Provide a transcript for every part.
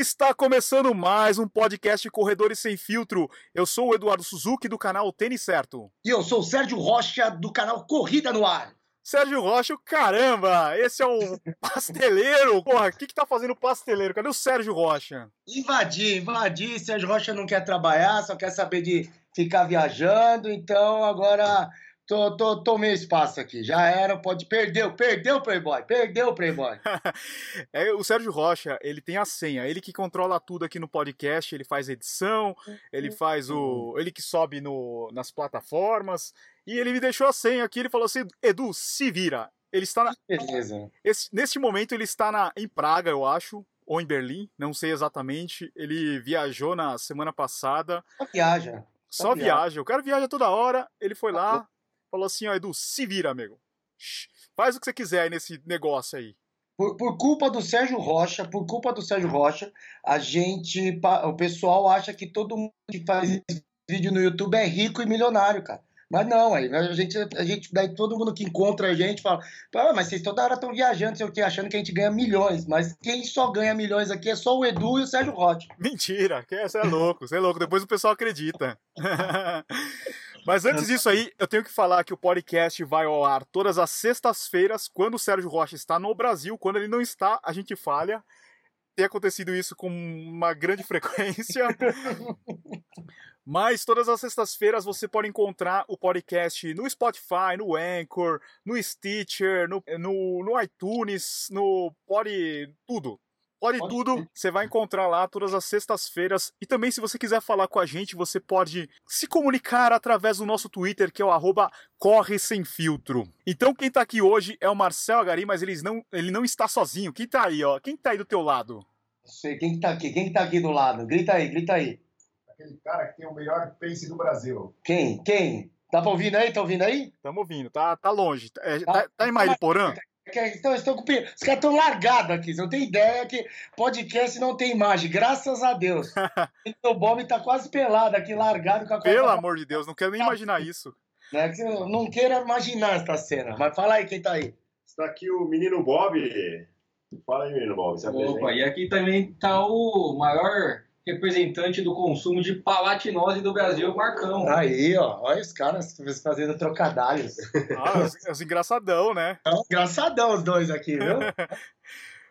Está começando mais um podcast Corredores Sem Filtro. Eu sou o Eduardo Suzuki do canal Tênis Certo. E eu sou o Sérgio Rocha do canal Corrida no Ar. Sérgio Rocha, caramba, esse é o pasteleiro. Porra, o que, que tá fazendo o pasteleiro? Cadê o Sérgio Rocha? Invadi, invadi. Sérgio Rocha não quer trabalhar, só quer saber de ficar viajando. Então agora Tô, tô, tomei espaço aqui, já era, pode. Perdeu, perdeu o Playboy, perdeu o Playboy. é, o Sérgio Rocha, ele tem a senha, ele que controla tudo aqui no podcast, ele faz edição, ele faz o. Ele que sobe no, nas plataformas. E ele me deixou a senha aqui, ele falou assim: Edu, se vira. Ele está na. Beleza. Esse, neste momento ele está na, em Praga, eu acho, ou em Berlim, não sei exatamente. Ele viajou na semana passada. Só viaja. Só, Só viaja. viaja. O cara viaja toda hora. Ele foi lá, falou assim, ó, Edu, se vira, amigo. Faz o que você quiser aí nesse negócio aí. Por, por, culpa do Sérgio Rocha, por culpa do Sérgio Rocha, a gente, o pessoal acha que todo mundo que faz vídeo no YouTube é rico e milionário, cara. Mas não, aí a gente, a gente, daí todo mundo que encontra a gente fala, ah, mas vocês toda hora estão viajando, sei o que, achando que a gente ganha milhões. Mas quem só ganha milhões aqui é só o Edu e o Sérgio Rocha. Mentira, você é louco, você é louco, depois o pessoal acredita. Mas antes disso aí, eu tenho que falar que o podcast vai ao ar todas as sextas-feiras, quando o Sérgio Rocha está no Brasil. Quando ele não está, a gente falha. Tem acontecido isso com uma grande frequência. Mas todas as sextas-feiras você pode encontrar o podcast no Spotify, no Anchor, no Stitcher, no, no, no iTunes, no Pod. tudo. Pode, pode tudo, você vai encontrar lá todas as sextas-feiras. E também, se você quiser falar com a gente, você pode se comunicar através do nosso Twitter, que é o arroba Corre Sem Filtro. Então, quem tá aqui hoje é o Marcel Agari, mas eles não, ele não está sozinho. Quem tá aí, ó? Quem tá aí do teu lado? Sei, quem que tá aqui? Quem que tá aqui do lado? Grita aí, grita aí. Aquele cara que tem o melhor pace do Brasil. Quem? Quem? Tá ouvindo aí? Tá ouvindo aí? Tamo ouvindo, tá, tá longe. É, tá, tá, tá em Mairiporã? Então, estão com... Os caras estão largados aqui. Você não tem ideia que podcast não tem imagem. Graças a Deus. o Bob tá quase pelado aqui, largado com a Pelo amor de Deus, não quero nem imaginar isso. Né? Não quero imaginar essa cena. Mas fala aí quem tá aí. Está aqui o menino Bob. Fala aí, menino Bob. Opa, e aqui também tá o maior representante do consumo de palatinose do Brasil, Marcão. Aí, ó, olha os caras fazendo trocadalhos. Ah, os, os engraçadão, né? É um engraçadão os dois aqui, viu?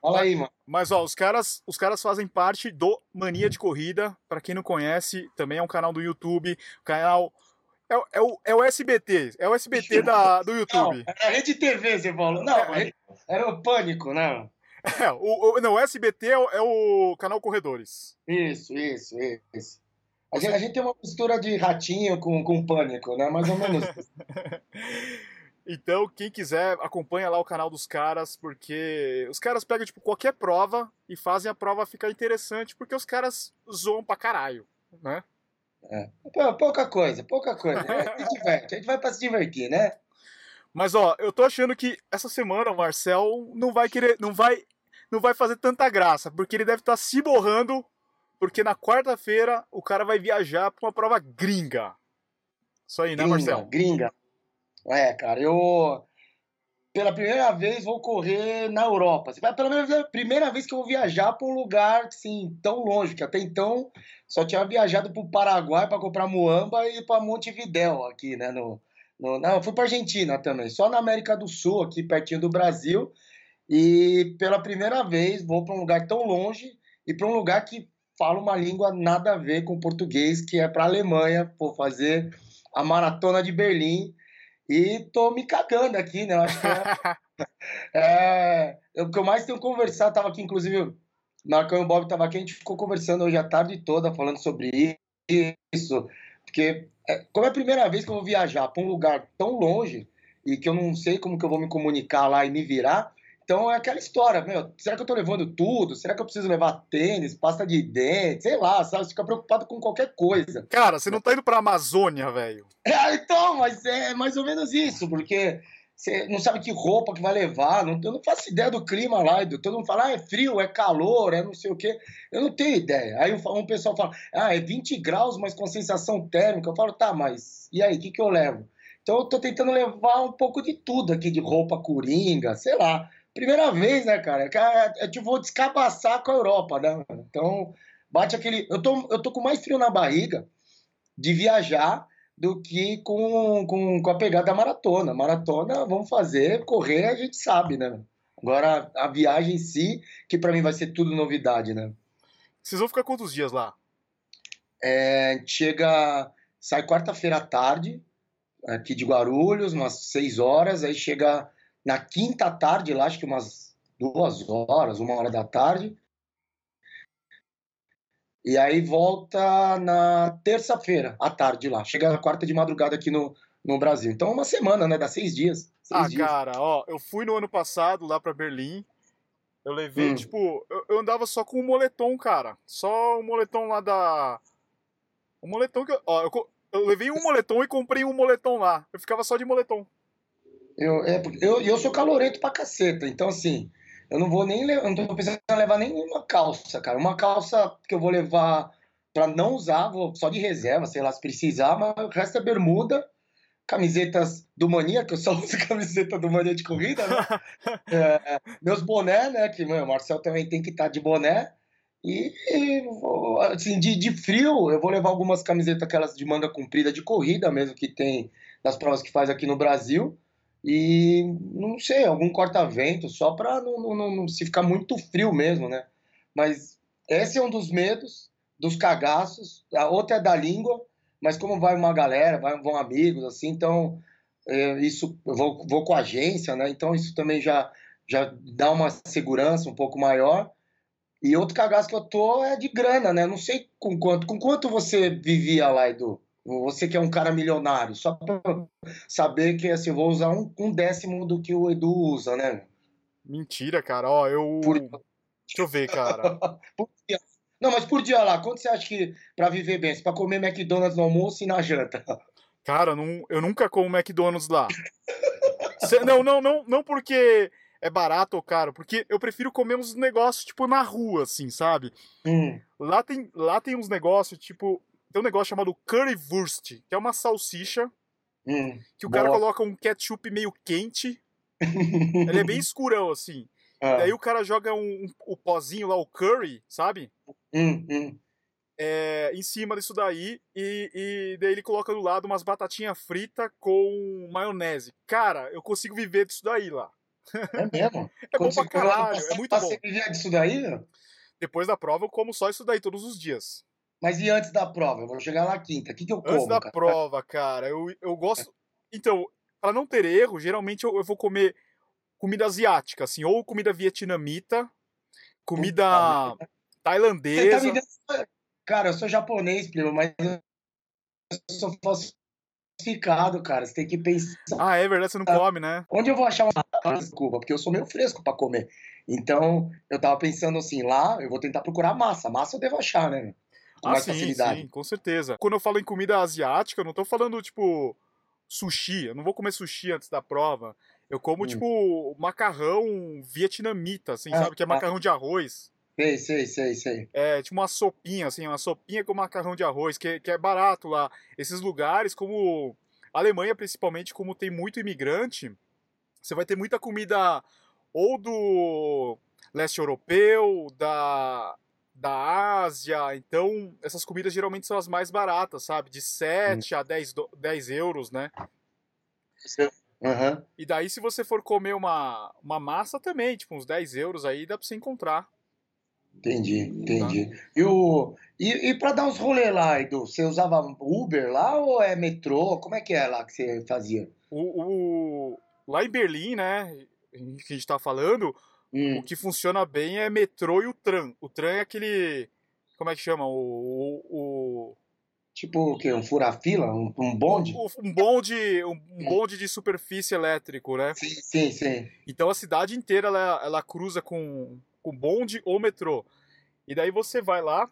Olha aí, mano. Mas ó, os caras, os caras fazem parte do Mania de Corrida. Para quem não conhece, também é um canal do YouTube, canal é, é, o, é o SBT, é o SBT da, do YouTube. Não, é a Rede TV, falou. Não, é, era o Pânico, né? É, o, o, não, o SBT é o, é o, canal Corredores. Isso, isso, isso. A gente, a gente tem uma mistura de ratinho com, com pânico, né? Mais ou menos. então, quem quiser, acompanha lá o canal dos caras, porque os caras pegam, tipo, qualquer prova e fazem a prova ficar interessante, porque os caras zoam pra caralho, né? É. Pouca coisa, pouca coisa. A gente diverte, a gente vai pra se divertir, né? Mas ó, eu tô achando que essa semana o Marcel não vai querer, não vai, não vai fazer tanta graça, porque ele deve estar tá se borrando, porque na quarta-feira o cara vai viajar para uma prova gringa. Isso aí, né, gringa, Marcel? Gringa. É, cara, eu pela primeira vez vou correr na Europa. Pela primeira, primeira vez que eu vou viajar para um lugar assim tão longe, que até então só tinha viajado para o Paraguai para comprar muamba e para Montevidéu aqui, né, no no, não, eu fui para Argentina também, só na América do Sul, aqui pertinho do Brasil. E pela primeira vez vou para um lugar tão longe e para um lugar que fala uma língua nada a ver com português, que é para a Alemanha, vou fazer a maratona de Berlim. E tô me cagando aqui, né? Eu acho que é, é, o que eu mais tenho conversado, tava aqui, inclusive, Marcão e o Bob tava aqui, a gente ficou conversando hoje a tarde toda, falando sobre isso, porque é, como é a primeira vez que eu vou viajar para um lugar tão longe e que eu não sei como que eu vou me comunicar lá e me virar, então é aquela história, meu, será que eu tô levando tudo? Será que eu preciso levar tênis, pasta de dente, sei lá, sabe? Você fica preocupado com qualquer coisa. Cara, você não tá indo pra Amazônia, velho. É, então, mas é mais ou menos isso, porque você não sabe que roupa que vai levar, não, eu não faço ideia do clima lá, todo mundo fala, ah, é frio, é calor, é não sei o quê, eu não tenho ideia. Aí um, um pessoal fala, ah, é 20 graus, mas com sensação térmica, eu falo, tá, mas e aí, o que, que eu levo? Então eu tô tentando levar um pouco de tudo aqui, de roupa coringa, sei lá, primeira vez, né, cara? É, é tipo, vou descabaçar com a Europa, né? Então, bate aquele. Eu tô, eu tô com mais frio na barriga de viajar do que com, com, com a pegada da maratona. Maratona, vamos fazer, correr, a gente sabe, né? Agora, a viagem em si, que para mim vai ser tudo novidade, né? Vocês vão ficar quantos dias lá? É, chega, sai quarta-feira à tarde, aqui de Guarulhos, umas seis horas, aí chega na quinta tarde, lá acho que umas duas horas, uma hora da tarde. E aí volta na terça-feira, à tarde lá. Chega na quarta de madrugada aqui no, no Brasil. Então, uma semana, né? Dá seis dias. Seis ah, dias. cara, ó, eu fui no ano passado lá para Berlim. Eu levei, hum. tipo, eu, eu, andava só com um moletom, cara. Só o um moletom lá da. O um moletom que eu. Ó, eu, eu levei um moletom e comprei um moletom lá. Eu ficava só de moletom. Eu, é, eu, eu sou calorento pra caceta, então assim, eu não vou nem. Eu não tô pensando em levar nenhuma calça, cara. Uma calça que eu vou levar pra não usar, vou só de reserva, sei lá, se precisar, mas o resto é bermuda camisetas do Mania, que eu só uso camiseta do Mania de corrida, né? é, meus boné, né? Que meu, o Marcel também tem que estar tá de boné. E, assim, de, de frio, eu vou levar algumas camisetas, aquelas de manga comprida de corrida mesmo, que tem nas provas que faz aqui no Brasil. E não sei, algum corta-vento, só para não, não, não, se ficar muito frio mesmo, né? Mas esse é um dos medos, dos cagaços. A outra é da língua, mas como vai uma galera, vai, vão amigos, assim, então é, isso eu vou, vou com a agência, né? Então isso também já, já dá uma segurança um pouco maior. E outro cagaço que eu tô é de grana, né? Não sei com quanto. Com quanto você vivia lá, Edu? Você que é um cara milionário, só pra saber que assim, eu vou usar um, um décimo do que o Edu usa, né? Mentira, cara. Ó, eu. Por... Deixa eu ver, cara. por dia. Não, mas por dia lá, quanto você acha que para viver bem? Para comer McDonald's no almoço e na janta? Cara, não, eu nunca como McDonald's lá. Cê, não, não, não, não porque é barato ou caro, porque eu prefiro comer uns negócios tipo na rua, assim, sabe? Hum. Lá tem, lá tem uns negócios tipo tem um negócio chamado currywurst, que é uma salsicha hum. que o Boa. cara coloca um ketchup meio quente. ele é bem escurão assim. Ah. Daí o cara joga um, um, o pozinho lá, o curry, sabe? Hum, hum. É, em cima disso daí e, e daí ele coloca do lado umas batatinhas fritas com maionese. Cara, eu consigo viver disso daí lá. É mesmo? é bom pra caralho, é muito bom. Você viver disso daí? Né? Depois da prova eu como só isso daí todos os dias. Mas e antes da prova? Eu vou chegar lá quinta. O que, que eu como? Antes da cara? prova, cara, eu, eu gosto. Então, para não ter erro, geralmente eu, eu vou comer comida asiática, assim, ou comida vietnamita, comida Puta, tailandesa. Tá cara, eu sou japonês, primo, mas eu sou falsificado, cara. Você tem que pensar. Ah, é verdade, você não come, né? Onde eu vou achar uma desculpa? Porque eu sou meio fresco para comer. Então, eu tava pensando assim, lá eu vou tentar procurar massa. Massa eu devo achar, né? Com ah, sim, facilidade. sim, com certeza. Quando eu falo em comida asiática, eu não tô falando, tipo, sushi. Eu não vou comer sushi antes da prova. Eu como, hum. tipo, macarrão vietnamita, assim, ah, sabe? Que é macarrão ah. de arroz. Sei, sei, sei, sei. É, tipo uma sopinha, assim, uma sopinha com macarrão de arroz, que, que é barato lá. Esses lugares, como a Alemanha, principalmente, como tem muito imigrante, você vai ter muita comida ou do leste europeu, da, da Ásia. Então, essas comidas geralmente são as mais baratas, sabe? De 7 hum. a 10, 10 euros, né? Uhum. E daí, se você for comer uma, uma massa também, tipo uns 10 euros aí, dá pra você encontrar. Entendi, entendi. Tá. E, o, e, e para dar uns rolês lá, Edu, você usava Uber lá ou é metrô? Como é que é lá que você fazia? O, o lá em Berlim, né, que a gente tá falando, hum. o que funciona bem é metrô e o tram. O tram é aquele, como é que chama? O, o, Tipo o quê? Um fura-fila? Um, um, bonde? Um, um bonde um, bonde de superfície elétrico, né? Sim, sim, sim. Então a cidade inteira ela, ela cruza com, com bonde ou metrô. E daí você vai lá.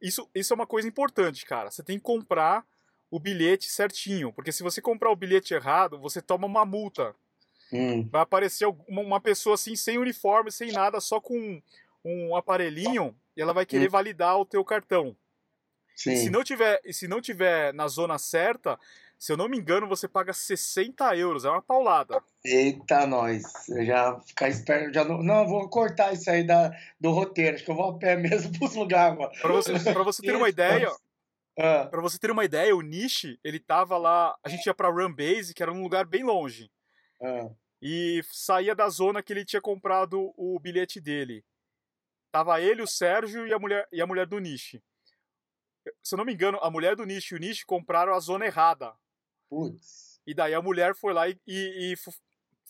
Isso, isso é uma coisa importante, cara. Você tem que comprar o bilhete certinho. Porque se você comprar o bilhete errado, você toma uma multa. Hum. Vai aparecer uma, pessoa assim, sem uniforme, sem nada, só com um aparelhinho, e ela vai querer hum. validar o teu cartão. Sim. E se não tiver, e se não tiver na zona certa, Se eu não me engano, você paga 60 euros, é uma paulada. Eita, nós. Eu já ficar esperto. Já não, não, vou cortar isso aí da, do roteiro. Acho que eu vou a pé mesmo pros lugares agora. Pra você, pra você ter uma ideia, Ah, Pra você ter uma ideia, o Nishi, ele tava lá, a gente ia pra Run Base, que era um lugar bem longe, ah. e saía da zona que ele tinha comprado o bilhete dele. Tava ele, o Sérgio e a mulher, e a mulher do Nishi. Se eu não me engano, a mulher do Nishi e o Nishi compraram a zona errada. Putz. E daí a mulher foi lá e, e- e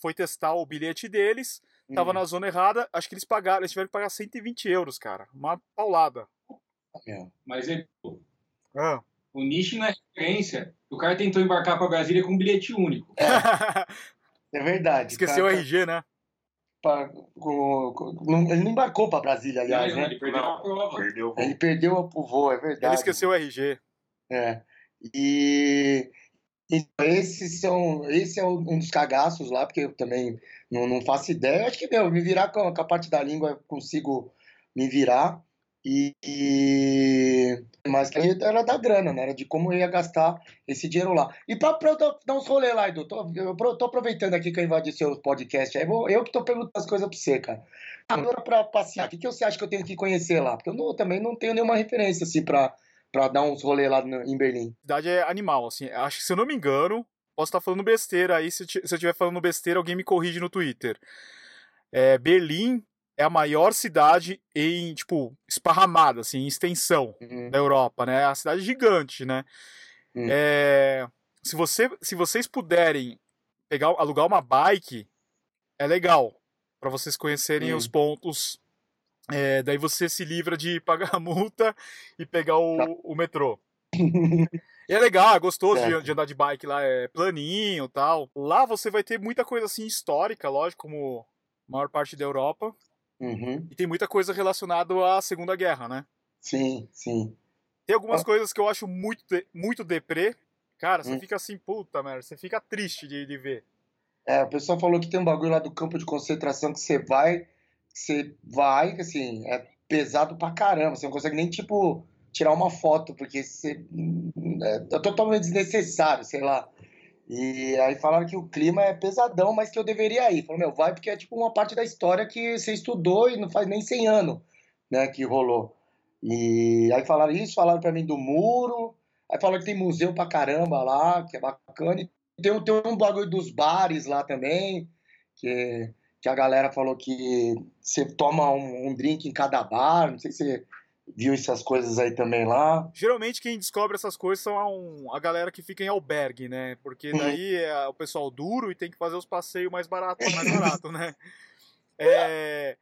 foi testar o bilhete deles, tava Hum, na zona errada, acho que eles pagaram, eles tiveram que pagar 120 euros, cara. Uma paulada. meu. Mas ele, Ah. o Nishi não é referência. O cara tentou embarcar pra Brasília com um bilhete único. É verdade. Esqueceu o RG, né? pra- com- com- não- ele não embarcou pra Brasília, aliás, Não, né? ele perdeu a prova. Perdeu o voo. Ele perdeu o voo, é verdade. Ele esqueceu o RG. É. E então, esses são, esse é um dos cagaços lá, porque eu também não, não faço ideia. Eu acho que, meu, me virar com, com a parte da língua, eu consigo me virar. E, e- mas era da grana, né? Era de como eu ia gastar esse dinheiro lá. E pra, eu dar uns rolê lá, Edu, tô, eu tô aproveitando aqui que eu invadi seu podcast aí, vou- eu que tô perguntando as coisas pra você, cara. Agora pra passear, o que, que você acha que eu tenho que conhecer lá? Porque eu não- também não tenho nenhuma referência, assim, pra, dar uns rolê lá no- em Berlim. A cidade é animal, assim. Acho que, se eu não me engano, posso estar falando besteira aí. Se, se eu estiver falando besteira, alguém me corrige no Twitter. É, Berlim é a maior cidade em, tipo, esparramada, assim, em extensão Uhum. da Europa, né? É uma cidade gigante, né? Hum. É, se, você, se vocês puderem pegar, alugar uma bike, é legal. Pra vocês conhecerem Hum. os pontos. É, daí você se livra de pagar a multa e pegar o, Tá. o metrô. E é legal, é gostoso de, Certo. de andar de bike lá, é planinho e tal. Lá você vai ter muita coisa assim histórica, lógico, como a maior parte da Europa. Uhum. E tem muita coisa relacionada à Segunda Guerra, né? Sim, sim. Tem algumas Ah. coisas que eu acho muito, muito deprê. Cara, você Hum. fica assim, puta merda, você fica triste de, de ver. É, o pessoal falou que tem um bagulho lá do campo de concentração que você vai, você vai, assim, é pesado pra caramba. Você não consegue nem, tipo, tirar uma foto, porque você, é totalmente desnecessário, sei lá. E aí falaram que o clima é pesadão, mas que eu deveria ir. Falou, meu, vai porque é tipo uma parte da história que você estudou e não faz nem 100 anos, né, que rolou. E aí falaram isso, falaram pra mim do muro, aí falaram que tem museu pra caramba lá, que é bacana. E tem, tem um bagulho dos bares lá também, que, que a galera falou que você toma um, um drink em cada bar, não sei se viu essas coisas aí também lá. Geralmente quem descobre essas coisas são a, um- a galera que fica em albergue, né? Porque daí é o pessoal duro e tem que fazer os passeios mais baratos, mais barato, né? É,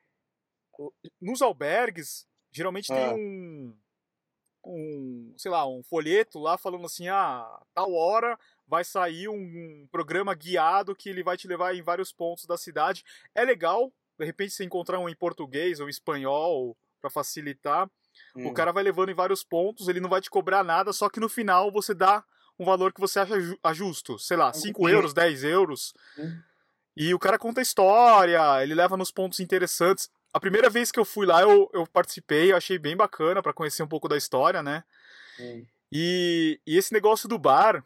nos albergues, geralmente tem Ah. um, um, sei lá, um folheto lá falando assim, ah, tal hora vai sair um programa guiado que ele vai te levar em vários pontos da cidade. É legal, de repente você encontrar um em português ou em espanhol para facilitar. O Hum. cara vai levando em vários pontos, ele não vai te cobrar nada, só que no final você dá um valor que você acha ju- a justo. Sei lá, 5 Uhum. euros, 10 euros. Uhum. E o cara conta a história, ele leva nos pontos interessantes. A primeira vez que eu fui lá, eu, eu participei, eu achei bem bacana para conhecer um pouco da história, né? Hum. E, e esse negócio do bar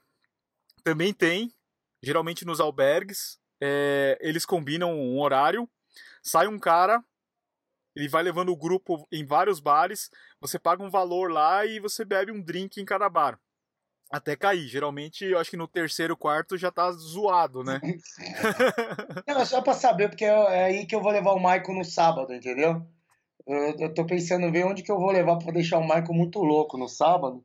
também tem, geralmente nos albergues, é, eles combinam um horário, sai um cara, ele vai levando o grupo em vários bares, você paga um valor lá e você bebe um drink em cada bar. Até cair. Geralmente, eu acho que no terceiro, quarto já tá zoado, né? Não, só pra saber, porque é é aí que eu vou levar o Michael no sábado, entendeu? Eu, eu tô pensando em ver onde que eu vou levar pra deixar o Michael muito louco no sábado.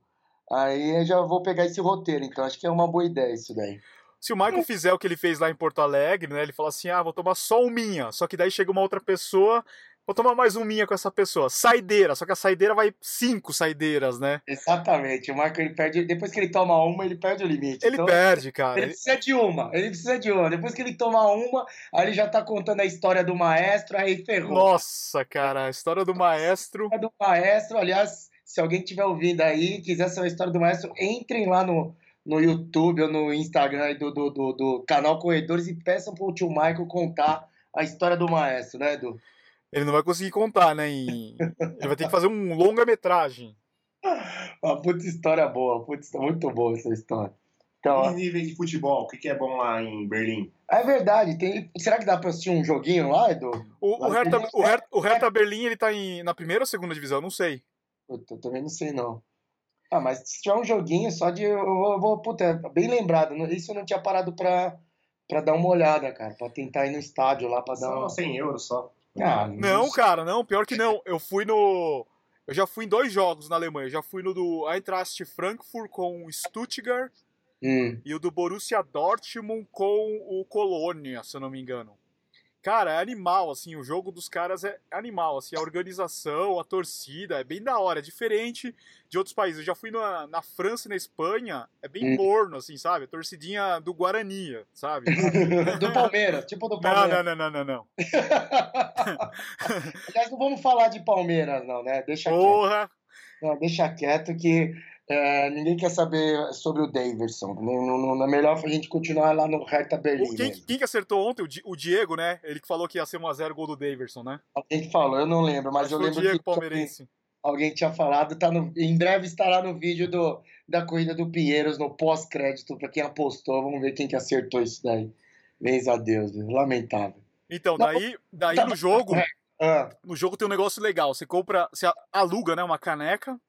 Aí eu já vou pegar esse roteiro, então acho que é uma boa ideia isso daí. Se o Michael fizer o que ele fez lá em Porto Alegre, né? Ele fala assim: ah, vou tomar só um minha. Só que daí chega uma outra pessoa, vou tomar mais um minha com essa pessoa. Saideira, só que a saideira vai cinco saideiras, né? Exatamente, o Michael ele perde, depois que ele toma uma, ele perde o limite. Ele Então, perde, cara. Ele precisa de uma, ele precisa de uma. Depois que ele toma uma, aí ele já tá contando a história do maestro, aí ferrou. Nossa, cara, a história do maestro. história do maestro, aliás, se alguém estiver ouvindo aí, quiser saber a história do maestro, entrem lá no, no YouTube ou no Instagram do, do, do, do canal Corredores e peçam pro tio Michael contar a história do maestro, né, Edu? Ele não vai conseguir contar, né? em- Ele vai ter que fazer um longa-metragem. Uma puta história boa, putz, muito boa essa história. Então, E níveis de futebol, o que, que é bom lá em Berlim? é verdade. Tem... Será que dá pra assistir um joguinho lá, Edu? O, o, Hertha, o, Hertha, o Hertha Berlim, ele tá em, na primeira ou segunda divisão? Não sei. Puta, eu também não sei, não. Ah, mas se tiver um joguinho só de. Eu vou, puta, é bem lembrado. Isso eu não tinha parado pra, pra dar uma olhada, cara. Pra tentar ir no estádio lá pra dar Só uma. 100 euros só. Ah, Não, cara, não, pior que não. Eu fui no. Eu já fui em dois jogos na Alemanha. Eu já fui no do Eintracht Frankfurt com o Stuttgart Hum. e o do Borussia Dortmund com o Colônia, se eu não me engano. Cara, é animal, assim, o jogo dos caras é animal, assim, a organização, a torcida, é bem da hora, é diferente de outros países. Eu já fui na, na França e na Espanha, é bem Hum. morno, assim, sabe? A torcidinha do Guarani, sabe? do Palmeiras, tipo do Palmeiras. não, não, não, não, não. Aliás, não vamos falar de Palmeiras, não, né? Deixa quieto. Porra! Não, deixa quieto que é, ninguém quer saber sobre o Davidson. Não, é melhor a gente continuar lá no Hertha Berlim. Quem, quem que acertou ontem? O Di- O Diego, né? Ele que falou que ia ser 1x0 gol do Daverson, né? Alguém que falou, eu não lembro, mas Acho eu foi o lembro Diego que alguém, Palmeirense. alguém tinha falado. Tá no, em breve estará no vídeo do, da corrida do Pinheiros, no pós-crédito, para quem apostou. Vamos ver quem que acertou isso daí. Bens a Deus, viu? lamentável. Então, daí, daí tá- no jogo, Ah, no jogo tem um negócio legal. Você compra, você aluga, né, uma caneca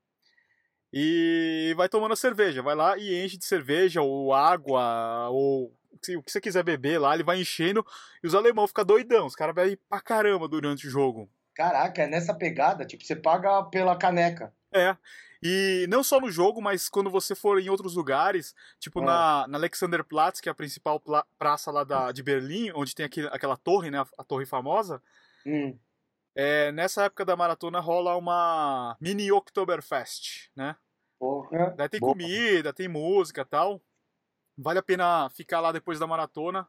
e vai tomando a cerveja. Vai lá e enche de cerveja ou água ou o que- você quiser beber lá, ele vai enchendo e os alemão ficam doidão. Os caras bebem pra caramba durante o jogo. caraca, é nessa pegada, tipo, você paga pela caneca. É. E não só no jogo, mas quando você for em outros lugares, tipo Ah. na, na Alexanderplatz, que é a principal praça lá da, de Berlim, onde tem aquele, aquela torre, né, a, a torre famosa, Hum, é, nessa época da maratona rola uma mini Oktoberfest, né? porra. Daí tem boa. comida, tem música e tal. Vale a pena ficar lá depois da maratona.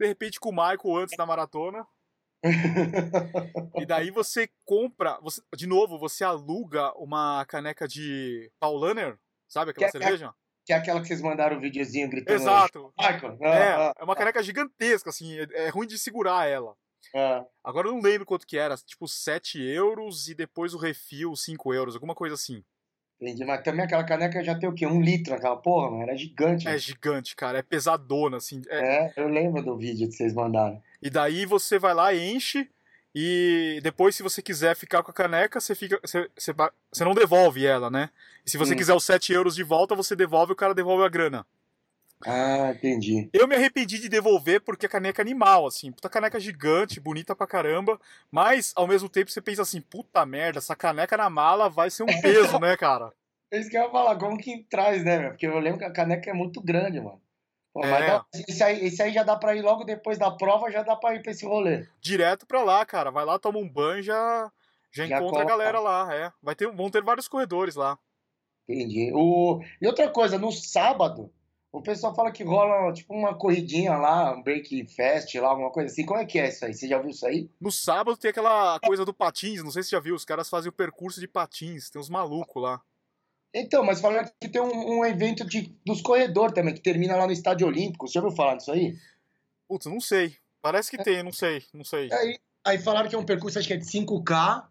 De repente com o Michael antes da maratona. E daí você compra, você- de novo, você aluga uma caneca de Paulaner, sabe aquela Que é- cerveja? que é aquela que vocês mandaram o videozinho gritando. Exato. Michael. Ah, É, ah, é uma caneca gigantesca, assim, é, é ruim de segurar ela. Ah. Agora eu não lembro quanto que era, tipo 7 euros e depois o refil 5 euros, alguma coisa assim. Entendi, mas também aquela caneca já tem o quê? Um litro aquela porra, mano? Era gigante. É gigante, cara, é pesadona, assim. é- É, eu lembro do vídeo que vocês mandaram. E daí você vai lá, enche, e depois, se você quiser ficar com a caneca, você, fica, você, você, você não devolve ela, né? E se você Hum. quiser os 7 euros de volta, você devolve, o cara devolve a grana. Ah, entendi. Eu me arrependi de devolver porque a caneca é animal, assim. Puta caneca gigante, bonita pra caramba. Mas, ao mesmo tempo, você pensa assim, puta merda, essa caneca na mala vai ser um peso, né, cara? É isso que eu ia falar, como que traz, né, meu? Porque eu lembro que a caneca é muito grande, mano. Pô, É. dá- esse, aí, esse aí já dá pra ir logo depois da prova, já dá pra ir pra esse rolê. Direto pra lá, cara. Vai lá, toma um banho, já, já, Já encontra a coloca. galera lá, é. Vai ter, vão ter vários corredores lá. Entendi. O... E outra coisa, no sábado, o pessoal fala que rola tipo uma corridinha lá, um break fest lá, alguma coisa assim. Como é que é isso aí? Você já viu isso aí? No sábado tem aquela coisa do patins, não sei se você já viu, os caras fazem o percurso de patins, tem uns malucos lá. Então, mas falaram que tem um, um evento de, dos corredores também, que termina lá no Estádio Olímpico. Você já ouviu falar disso aí? Putz, não sei. Parece que tem, não sei, não sei. Aí, aí falaram que é um percurso, acho que é de 5K,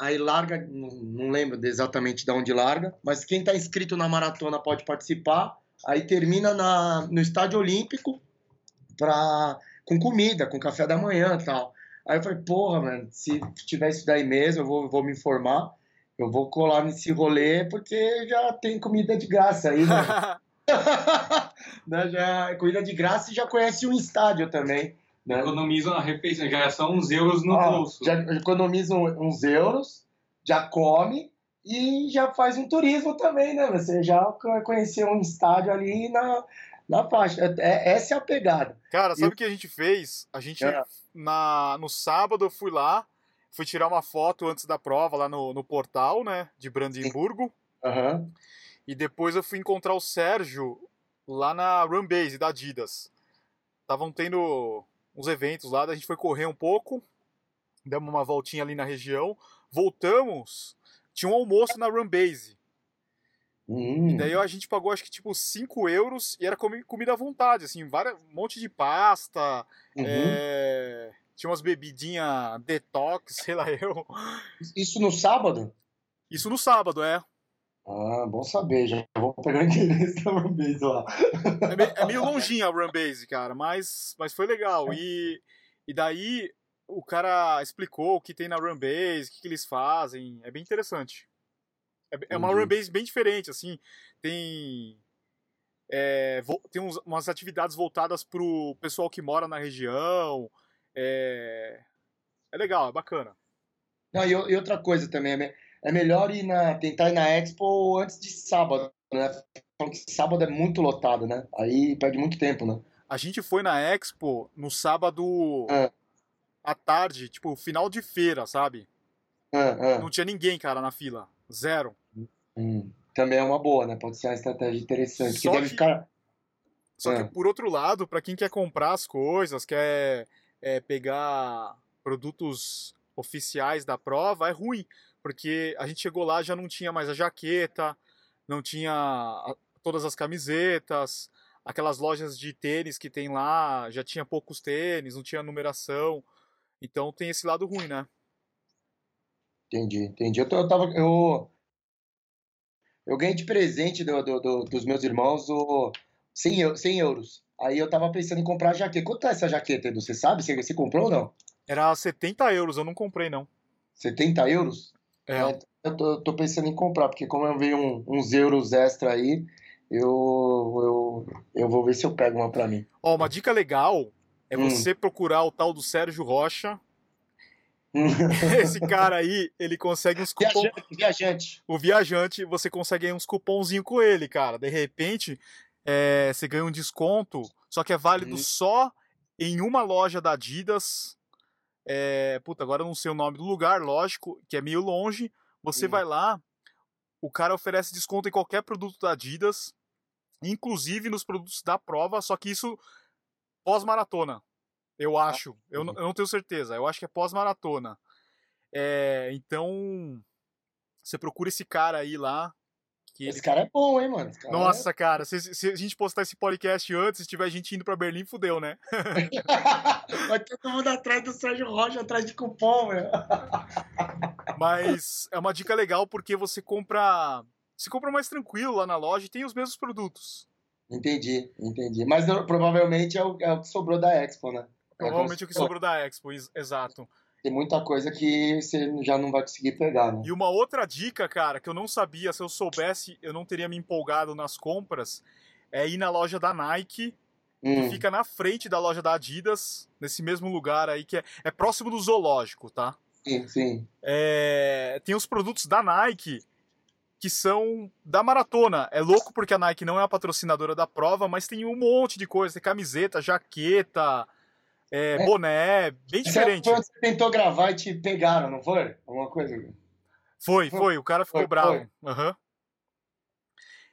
aí larga, não, não lembro exatamente de onde larga, mas quem está inscrito na maratona pode participar, aí termina na, no Estádio Olímpico pra, com comida, com café da manhã e tal. Aí eu falei, porra, mano, se tiver isso daí mesmo, eu vou, vou me informar, eu vou colar nesse rolê, porque já tem comida de graça aí, né? Né, já, comida de graça e já conhece um estádio também. Né? Economizam a refeição, já são uns euros no Ó, bolso. Já economiza um- uns euros, já come e já faz um turismo também, né? Você já co- conheceu um estádio ali na, na faixa. É, essa é a pegada. Cara, sabe Eu- o que a gente fez? A gente, É. na, no sábado, eu fui lá, fui tirar uma foto antes da prova lá no, no portal, né, de Brandemburgo, Aham. e depois eu fui encontrar o Sérgio lá na Runbase da Adidas. Estavam tendo uns eventos lá, a gente foi correr um pouco, demos uma voltinha ali na região, voltamos, tinha um almoço na Runbase. Hum. E daí a gente pagou acho que tipo 5 euros e era comi- comida à vontade, assim, várias, um monte de pasta, Uhum. é, tinha umas bebidinhas detox, sei lá eu. Isso no sábado? Isso no sábado, é. Ah, bom saber, já vou pegar o endereço da Runbase lá. É meio, é meio longinho a Runbase, cara, mas, mas foi legal. E, e daí o cara explicou o que tem na Runbase, o que, que eles fazem. É bem interessante. É, é uma. Runbase bem diferente, assim. Tem. é, tem uns- umas atividades voltadas pro pessoal que mora na região. É, é legal, é bacana. Não, e, e outra coisa também, é, é melhor ir na, tentar ir na Expo antes de sábado, né? Sábado é muito lotado, né? Aí perde muito tempo, né? A gente foi na Expo no sábado Ah. À tarde, tipo, final de feira, sabe? Ah, ah. Não tinha ninguém, cara, na fila. Zero. Hum. Também é uma boa, né? Pode ser uma estratégia interessante. Só deve que- ficar. Só É. que, por outro lado, pra quem quer comprar as coisas, quer é, pegar produtos oficiais da prova, é ruim. Porque a gente chegou lá já não tinha mais a jaqueta, não tinha todas as camisetas, aquelas lojas de tênis que tem lá, já tinha poucos tênis, não tinha numeração. Então tem esse lado ruim, né? Entendi, entendi. Eu, eu tava. Eu, eu ganhei de presente do, do- do- dos meus irmãos o 100, eu- 100 euros. Aí eu tava pensando em comprar a jaqueta. Quanto é essa jaqueta, Edu? Você sabe? Você, você comprou ou não? Era 70 euros, eu não comprei, não. 70 euros? É, É, eu tô, eu tô pensando em comprar, porque como eu veio um- uns euros extra aí, eu, eu, eu vou ver se eu pego uma pra mim. Ó, uma dica legal é Hum. você procurar o tal do Sérgio Rocha. Esse cara aí, ele consegue uns cupons. Viajante, viajante. O viajante, você consegue uns cupomzinhos com ele, cara. De repente, é, você ganha um desconto, só que é válido Hum. só em uma loja da Adidas. É, puta, agora eu não sei o nome do lugar, lógico, que é meio longe. Você Hum. vai lá, o cara oferece desconto em qualquer produto da Adidas, inclusive nos produtos da prova, só que isso pós-maratona. Eu acho. Eu, não- eu não tenho certeza. Eu acho que é pós-maratona. É, então, você procura esse cara aí lá. Que ele... Esse cara é bom, hein, mano? Cara Nossa, cara, se, se a gente postar esse podcast antes, se tiver gente indo pra Berlim, fudeu, né? é... Vai todo mundo atrás do Sérgio Rocha, atrás de cupom, meu. Mas é uma dica legal porque você compra. Você compra mais tranquilo lá na loja e tem os mesmos produtos. Entendi, entendi. Mas provavelmente é o, é o que sobrou da Expo, né? É Provavelmente como o que sobrou da Expo, ex- exato. Tem muita coisa que você já não vai conseguir pegar, né? E uma outra dica, cara, que eu não sabia, se eu soubesse, eu não teria me empolgado nas compras, é ir na loja da Nike, que Hum, fica na frente da loja da Adidas, nesse mesmo lugar aí, que é, é próximo do zoológico, tá? sim, sim. É, tem os produtos da Nike que são da maratona. É louco porque a Nike não é a patrocinadora da prova, mas tem um monte de coisa. Tem camiseta, jaqueta, é, É. boné, bem Você diferente. foi você tentou gravar e te pegaram, não foi? Alguma coisa? Foi, foi. O cara ficou Foi, bravo. Aham.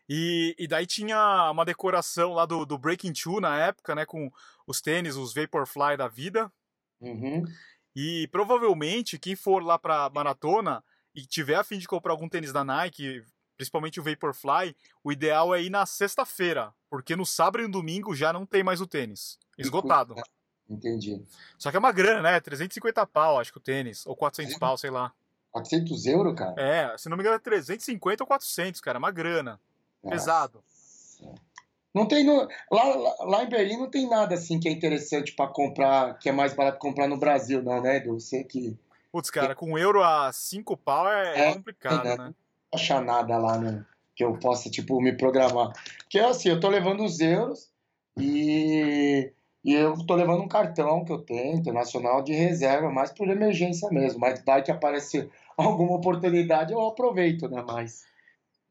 E, e daí tinha uma decoração lá do, do Breaking Two na época, né? Com os tênis, os Vaporfly da vida. Uhum. E provavelmente quem for lá pra maratona e tiver a fim de comprar algum tênis da Nike, principalmente o Vaporfly, o ideal é ir na sexta-feira, porque no sábado e no domingo já não tem mais o tênis. Esgotado. Entendi. Só que é uma grana, né? 350 pau, acho que o tênis. Ou 400 Sim. pau, sei lá. 400 euros, cara? É, se não me engano é 350 ou 400, cara. É uma grana. Nossa. Pesado. Não tem no... lá, lá, lá em Berlim não tem nada assim que é interessante pra comprar, que é mais barato comprar no Brasil, não, né, Edu? Você que Putz, cara, com euro a 5 pau é, É, complicado, tem, né? não achar nada lá, né? Que eu possa, tipo, me programar. Porque assim, eu tô levando os euros e, e eu tô levando um cartão que eu tenho, internacional, de reserva, mais por emergência mesmo. Mas vai que aparece alguma oportunidade, eu aproveito, né? Mas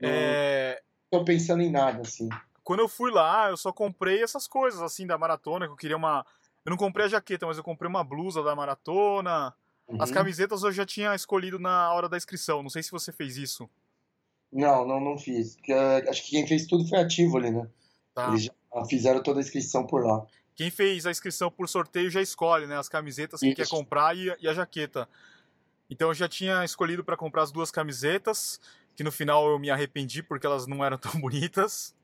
não É, tô pensando em nada, assim. quando eu fui lá, eu só comprei essas coisas, assim, da maratona, que eu queria uma... Eu não comprei a jaqueta, mas eu comprei uma blusa da maratona. As Uhum. camisetas eu já tinha escolhido na hora da inscrição. Não sei se você fez isso. Não, não, não fiz. Porque, eh, acho que quem fez tudo foi a Tivoli, né? Tá? Eles já fizeram toda a inscrição por lá. Quem fez a inscrição por sorteio já escolhe, né? As camisetas que quer comprar e, e a jaqueta. Então eu já tinha escolhido para comprar as duas camisetas, que no final eu me arrependi porque elas não eram tão bonitas.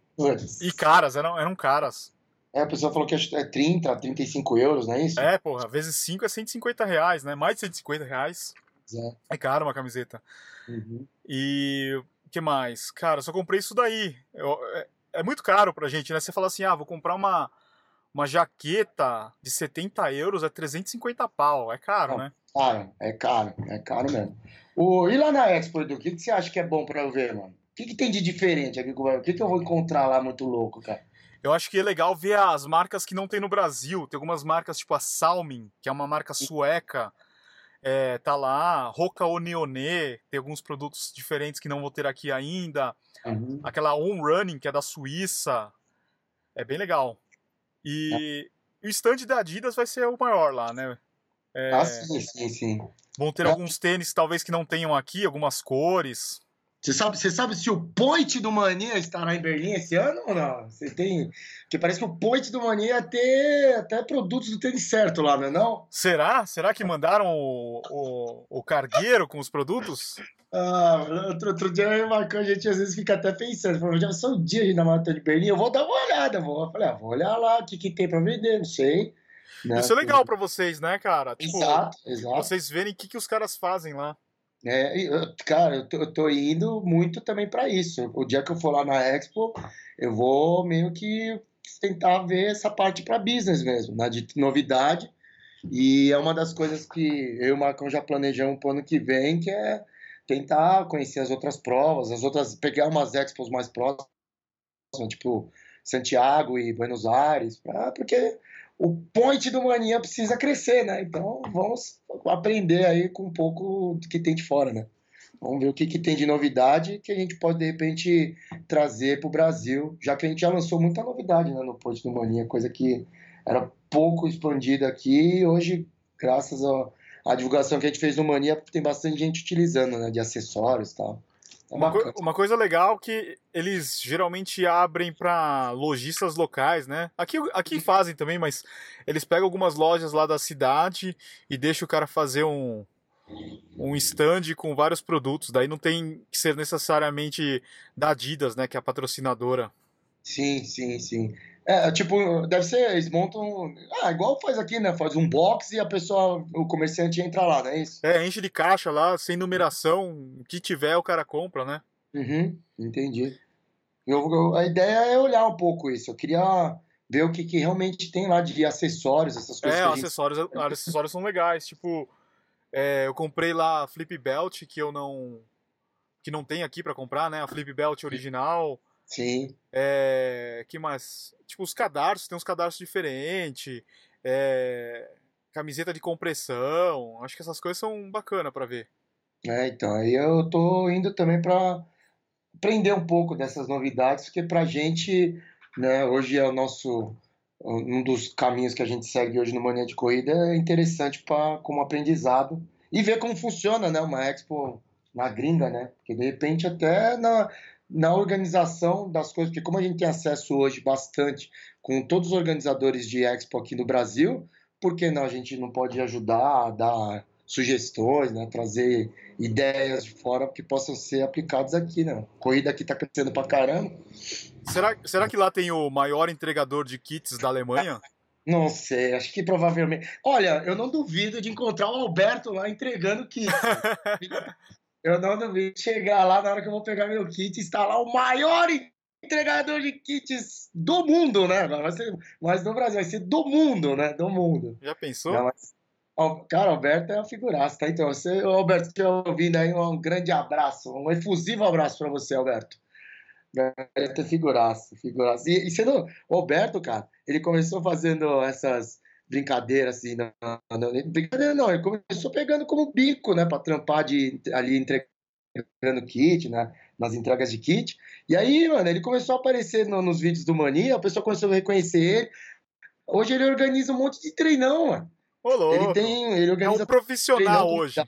E caras, eram, eram caras. É, a pessoa falou que é 30, 35 euros, não é isso? É, porra, vezes 5 é 150 reais, né? Mais de 150 reais. É. É caro uma camiseta. Uhum. E que mais? Cara, só comprei isso daí. Eu, é, é, muito caro pra gente, né? Você fala assim, ah, vou comprar uma, uma jaqueta de 70 euros, é 350 pau. É caro, né? Caro, é caro, é caro mesmo. O, e lá na Expo, Edu, o que, que você acha que é bom pra eu ver, mano? O que, que tem de diferente aqui? O que, que eu vou encontrar lá muito louco, cara? Eu acho que é legal ver as marcas que não tem no Brasil. Tem algumas marcas, tipo a Salmin, que é uma marca sueca. É, tá lá, Roca Onione, tem alguns produtos diferentes que não vou ter aqui ainda. Uhum. Aquela On Running, que é da Suíça. É bem legal. E o stand da Adidas vai ser o maior lá, né? É, Ah, sim, sim, sim. vão ter alguns tênis, talvez, que não tenham aqui, algumas cores. Você sabe, você sabe se o point do Mania estará em Berlim esse ano ou não? Você tem. Porque parece que o point do Mania ia ter até produtos do tênis certo lá, não é não? Será? Será que mandaram o, o, o cargueiro com os produtos? Ah, outro, outro dia eu o Marcão, a gente às vezes fica até pensando, falou, já só o dia na maratona de Berlim, eu vou dar uma olhada, vou. Eu falei, ah, vou olhar lá o que, que tem pra vender, não sei. Né? Isso é legal pra vocês, né, cara? Tipo, Exato, exato. vocês verem o que, que os caras fazem lá. É, eu- cara, eu tô, eu tô indo muito também para isso. O dia que eu for lá na Expo, eu vou meio que tentar ver essa parte para business mesmo, né, de novidade. E é uma das coisas que eu e o Marcão já planejamos pro ano que vem, que é tentar conhecer as outras provas, as outras, pegar umas expos mais próximas, tipo Santiago e Buenos Aires, pra, porque o point do Mania precisa crescer, né? Então vamos aprender aí com um pouco do que tem de fora, né? Vamos ver o que, que tem de novidade que a gente pode, de repente, trazer para o Brasil, já que a gente já lançou muita novidade né, no Ponte do Mania, coisa que era pouco expandida aqui e hoje, graças à à divulgação que a gente fez no Mania, tem bastante gente utilizando, né, de acessórios e tal. É Uma, bacana. uma coisa legal que eles geralmente abrem para lojistas locais, né? Aqui, aqui fazem também, mas eles pegam algumas lojas lá da cidade e deixam o cara fazer um, um stand com vários produtos. Daí não tem que ser necessariamente da Adidas, né? Que é a patrocinadora. Sim, sim, sim. É, tipo, deve ser, eles montam. Ah, igual faz aqui, né? Faz um box e a pessoa, o comerciante entra lá, não é isso? É, enche de caixa lá, sem numeração. O que tiver, o cara compra, né? Uhum, entendi. Eu, eu- a ideia é olhar um pouco isso. Eu queria ver o que, que realmente tem lá de acessórios, essas coisas É, que a os gente... acessórios, os acessórios são legais. Tipo, é, eu comprei lá a Flip Belt, que eu não. que não tem aqui pra comprar, né? A Flip Belt original. Sim, É, que mais? Tipo, os cadarços, tem uns cadarços diferentes. É, camiseta de compressão. Acho que essas coisas são bacanas pra ver. é, então, aí eu tô indo também para aprender um pouco dessas novidades, porque pra gente, né, hoje é o nosso, um dos caminhos que a gente segue hoje no Mania de Corrida, é interessante pra, como aprendizado e ver como funciona, né, uma Expo na gringa, né, porque de repente até na, na organização das coisas, porque como a gente tem acesso hoje bastante com todos os organizadores de Expo aqui no Brasil, por que não a gente não pode ajudar a dar sugestões, né, trazer ideias de fora que possam ser aplicadas aqui, né? A corrida aqui tá crescendo pra caramba. Será, será que lá tem o maior entregador de kits da Alemanha? Não sei, acho que provavelmente. Olha, eu não duvido de encontrar o Alberto lá entregando kit. eu não duvido chegar lá na hora que eu vou pegar meu kit e lá o maior entregador de kits do mundo, né? Vai ser, mas no Brasil, vai ser do mundo, né? Do mundo. Já pensou? Não, mas- Cara, o Alberto é uma figuraça, tá? Então, você, Alberto, estiver ouvindo aí, um grande abraço, um efusivo abraço pra você, Alberto. Alberto é figuraça, figuraça. E, e sendo, o Alberto, cara, ele começou fazendo essas brincadeiras assim, não, não, brincadeira não, ele começou pegando como bico, né, pra trampar de, ali entregando kit, né, nas entregas de kit. E aí, mano, ele começou a aparecer no- nos vídeos do Mania, a pessoa começou a reconhecer ele. Hoje ele organiza um monte de treinão, mano. Ô, louco. Ele tem, ele É organiza um profissional hoje. O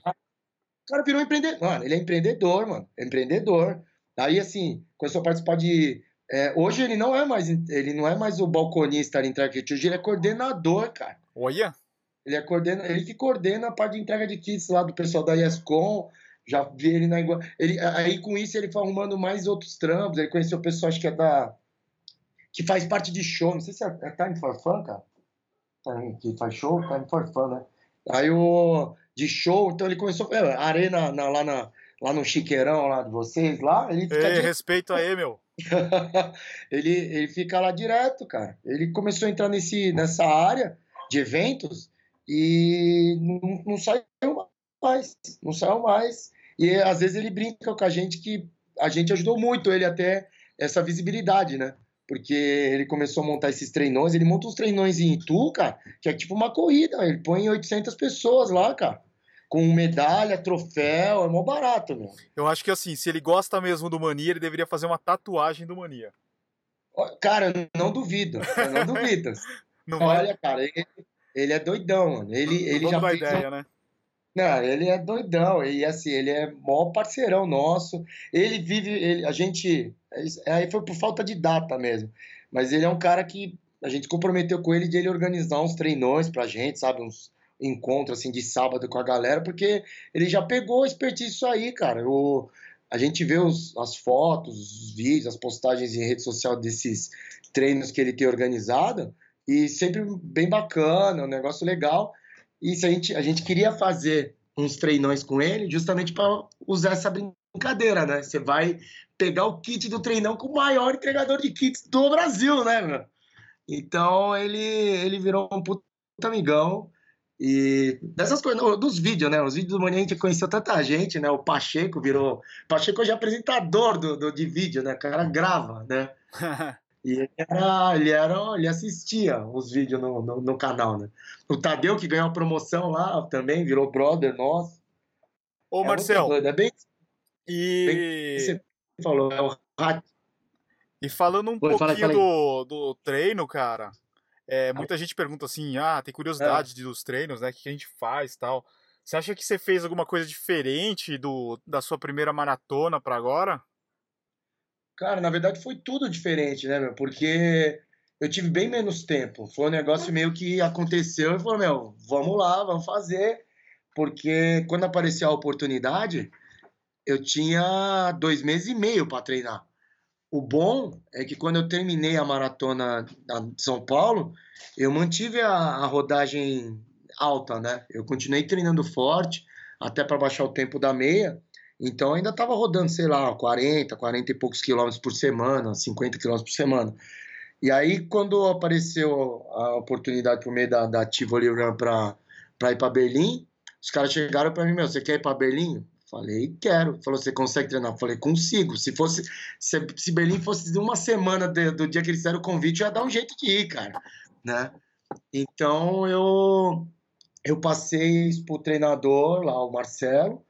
cara virou empreendedor. Mano, ele é empreendedor, mano. É empreendedor. Aí, assim, começou a participar de. É, hoje ele não é mais ele não é mais o balconista ali entrega de kit, hoje ele é coordenador, cara. Olha, Ele é coordena, ele que coordena a parte de entrega de kits lá do pessoal da ESCOM. Já vi ele na ele Aí com isso ele foi arrumando mais outros trampos. Ele conheceu o pessoal, acho que é da. que faz parte de show. Não sei se é, é Time for Fun, cara. Que faz show, Time for Fun, né? Aí o. de show, então ele começou. É, arena na- lá na, lá no chiqueirão lá de vocês, lá, ele fica Ei, direto. respeito aí, meu. ele, ele fica lá direto, cara. Ele começou a entrar nesse, nessa área de eventos e não, não saiu mais, não saiu mais. E às vezes ele brinca com a gente que a gente ajudou muito ele até essa visibilidade, né? Porque ele começou a montar esses treinões, ele monta uns treinões em Itu, cara, que é tipo uma corrida, ele põe 800 pessoas lá, cara. Com medalha, troféu, é mó barato, meu. Eu acho que assim, se ele gosta mesmo do Mania, ele deveria fazer uma tatuagem do Mania. Cara, eu não duvido, eu não duvido. Não vai? Olha, cara, ele, ele é doidão, mano. Ele, ele já fez ideia, né? Não, ele é doidão, e assim, ele é maior parceirão nosso. Ele vive, ele, a gente, aí foi por falta de data mesmo, mas ele é um cara que a gente comprometeu com ele de ele organizar uns treinões pra gente, sabe, uns encontros assim de sábado com a galera, porque ele já pegou expertise isso aí, cara. O, a gente vê os, as fotos, os vídeos, as postagens em rede social desses treinos que ele tem organizado, e sempre bem bacana, um negócio legal. E se a gente, a gente queria fazer uns treinões com ele, justamente para usar essa brincadeira, né? Você vai pegar o kit do treinão com o maior entregador de kits do Brasil, né, meu? Então ele, ele virou um puta amigão. E dessas coisas, dos vídeos, né? Os vídeos do Mania a gente conheceu tanta gente, né? O Pacheco virou. Pacheco hoje é apresentador do, do, de vídeo, né? O cara grava, né? E ele, era, ele, era, ele assistia os vídeos no, no, no canal, né? O Tadeu, que ganhou a promoção lá, também virou brother nosso. Ô, É Marcel, É bem e, você falou, é o rato. e falando um Oi, fala pouquinho fala aí. do, do treino, cara, é, muita gente pergunta assim, ah, tem É. curiosidade dos treinos, né? O que a gente faz tal. Você acha que você fez alguma coisa diferente do, da sua primeira maratona pra agora? Cara, na verdade foi tudo diferente, né, meu? Porque eu tive bem menos tempo. Foi um negócio meio que aconteceu e falou, meu, vamos lá, vamos fazer. Porque quando apareceu a oportunidade, eu tinha dois meses e meio para treinar. O bom é que quando eu terminei a maratona de São Paulo, eu mantive a, a rodagem alta, né? Eu continuei treinando forte, até para baixar o tempo da meia. Então ainda estava rodando, sei lá, 40, 40 e poucos quilômetros por semana, 50 quilômetros por semana. E aí, quando apareceu a oportunidade por meio da, da Tivoli Run para ir para Berlim, os caras chegaram para mim, meu, você quer ir para Berlim? Falei, quero. Falou, você consegue treinar? Falei, consigo. Se fosse, se, se Berlim fosse de uma semana de- do dia que eles fizeram o convite, eu ia dar um jeito de ir, cara, né? Então eu eu passei pro treinador lá, o Marcelo,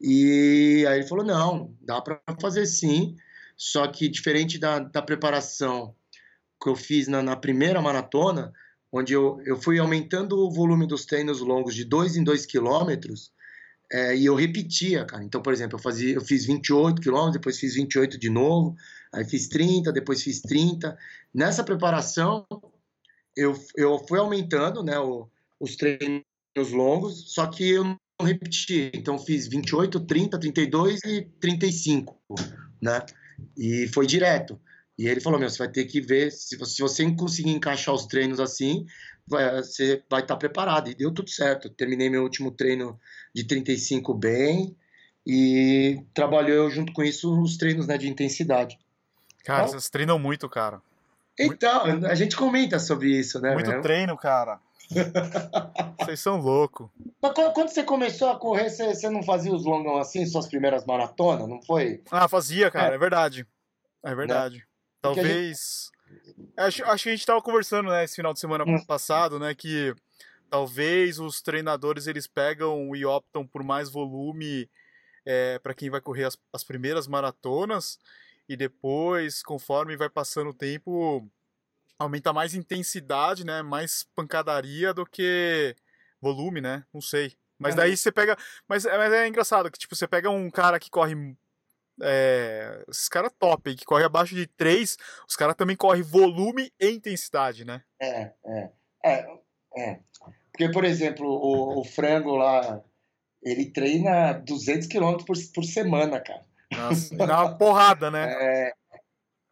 e aí ele falou, não, dá para fazer sim, só que diferente da, da preparação que eu fiz na, na primeira maratona, onde eu, eu fui aumentando o volume dos treinos longos de 2 em 2 quilômetros, é, e eu repetia, cara. Então, por exemplo, eu, fazia, eu fiz 28 quilômetros, depois fiz 28 de novo, aí fiz 30, depois fiz 30. Nessa preparação, eu, eu fui aumentando né, o, os treinos longos, só que eu não repeti. Então, fiz 28, 30, 32 e 35, né? E foi direto. E ele falou, meu, você vai ter que ver, se você, se você conseguir encaixar os treinos assim, vai- você vai estar preparado. E deu tudo certo. Terminei meu último treino de 35 bem e trabalhou junto com isso os treinos né, de intensidade. Cara, Qual? vocês treinam muito, cara. Então, a gente comenta sobre isso, né? Muito meu? treino, cara. Vocês são loucos. Mas quando, você começou a correr, você, você não fazia os longão assim, suas primeiras maratonas, não foi? Ah, fazia, cara, é, É. verdade. É verdade. Porque a Talvez. Acho, acho que a gente tava conversando, né, esse final de semana Hum. passado, né, que talvez os treinadores eles pegam e optam por mais volume é, para quem vai correr as, as primeiras maratonas e depois, conforme vai passando o tempo, aumenta mais intensidade, né, mais pancadaria do que volume, né? Não sei. Mas É. daí você pega. Mas, é- mas é engraçado que, tipo, você pega um cara que corre. É, esses caras top que corre abaixo de 3, os caras também correm volume e intensidade, né? É, é, é, é. Porque, por exemplo, o, o frango lá, ele treina 200 km por, por semana, cara. Nossa, dá uma porrada, né? É,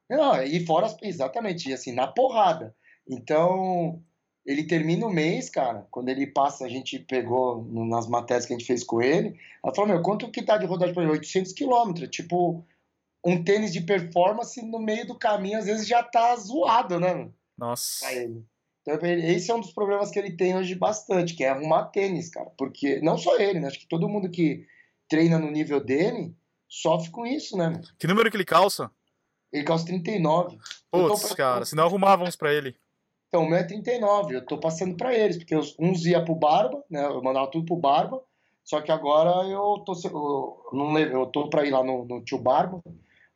não, e fora, exatamente, assim, na porrada. Então, ele termina o mês, cara, quando ele passa, a gente pegou nas matérias que a gente fez com ele, ela falou, meu, quanto que tá de rodagem por ele? 800 quilômetros, tipo, um tênis de performance no meio do caminho, às vezes já tá zoado, né, Nossa. Então, esse é um dos problemas que ele tem hoje bastante, que é arrumar tênis, cara, porque, não só ele, né, acho que todo mundo que treina no nível dele sofre com isso, né, meu? Que número que ele calça? Ele calça 39. Eu tô Putz, pra- cara, senão arrumavam uns pra ele. Então, o meu é 39, eu tô passando pra eles, porque os- uns ia pro Barba, né? Eu mandava tudo pro Barba, só que agora eu tô, eu não levo, eu tô pra ir lá no, no tio Barba.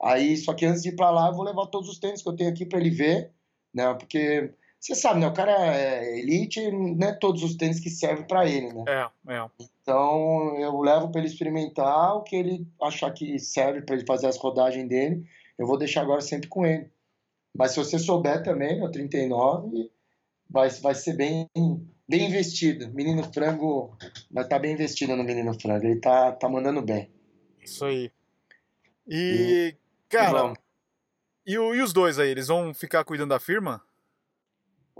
Aí, só que antes de ir pra lá, eu vou levar todos os tênis que eu tenho aqui pra ele ver, né? Porque você sabe, né? O cara é elite, não é todos os tênis que servem pra ele, né? É, é. Então, eu levo pra ele experimentar o que ele achar que serve pra ele fazer as rodagens dele, eu vou deixar agora sempre com ele. Mas se você souber também, meu 39, vai, vai ser bem, bem investido. Menino Frango vai estar bem investido no Menino Frango. Ele tá, tá mandando bem. Isso aí. E, cara, Vamos. e, e os dois aí, eles vão ficar cuidando da firma?